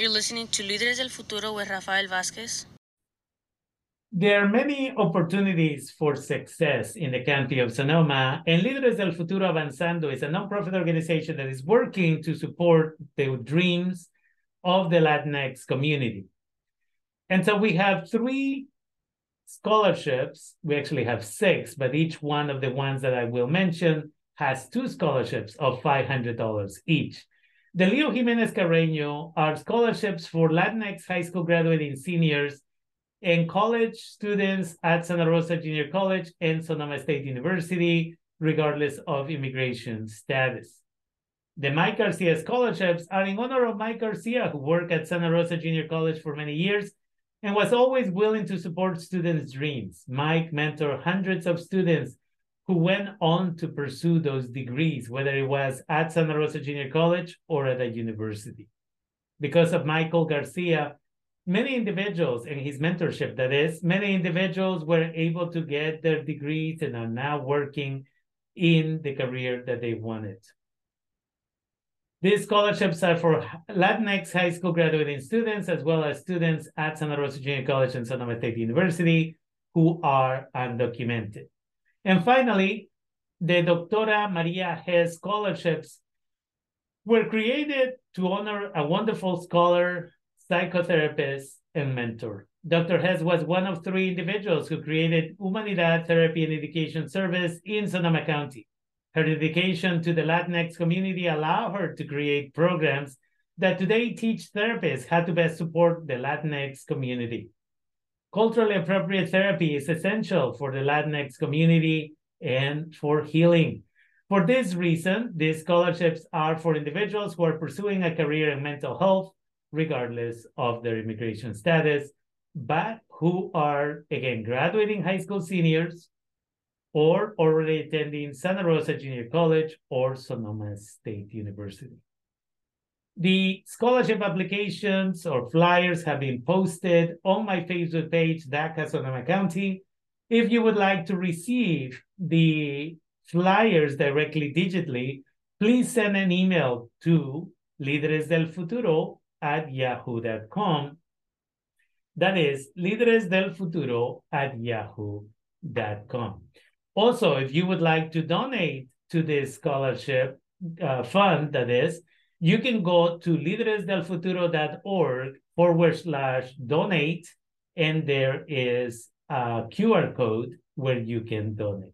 You're listening to Líderes del Futuro with Rafael Vázquez. There are many opportunities for success in the county of Sonoma, and Líderes del Futuro Avanzando is a nonprofit organization that is working to support the dreams of the Latinx community. And so we have three scholarships. We actually have six, but each one of the ones that I will mention has two scholarships of $500 each. The Leo Jimenez Carreño are scholarships for Latinx high school graduating seniors and college students at Santa Rosa Junior College and Sonoma State University, regardless of immigration status. The Mike Garcia scholarships are in honor of Mike Garcia, who worked at Santa Rosa Junior College for many years and was always willing to support students' dreams. Mike mentored hundreds of students who went on to pursue those degrees, whether it was at Santa Rosa Junior College or at a university. Because of Michael Garcia, many individuals in his mentorship, that is, many individuals were able to get their degrees and are now working in the career that they wanted. These scholarships are for Latinx high school graduating students, as well as students at Santa Rosa Junior College and Sonoma State University who are undocumented. And finally, the Doctora Maria Hess scholarships were created to honor a wonderful scholar, psychotherapist, and mentor. Dr. Hess was one of three individuals who created Humanidad Therapy and Education Service in Sonoma County. Her dedication to the Latinx community allowed her to create programs that today teach therapists how to best support the Latinx community. Culturally appropriate therapy is essential for the Latinx community and for healing. For this reason, these scholarships are for individuals who are pursuing a career in mental health, regardless of their immigration status, but who are, again, graduating high school seniors or already attending Santa Rosa Junior College or Sonoma State University. The scholarship applications or flyers have been posted on my Facebook page, DACA Sonoma County. If you would like to receive the flyers directly digitally, please send an email to líderesdelfuturo at yahoo.com. That is líderesdelfuturo at yahoo.com. Also, if you would like to donate to this scholarship uh, fund, that is, you can go to lideresdelfuturo.org forward slash donate, and there is a QR code where you can donate.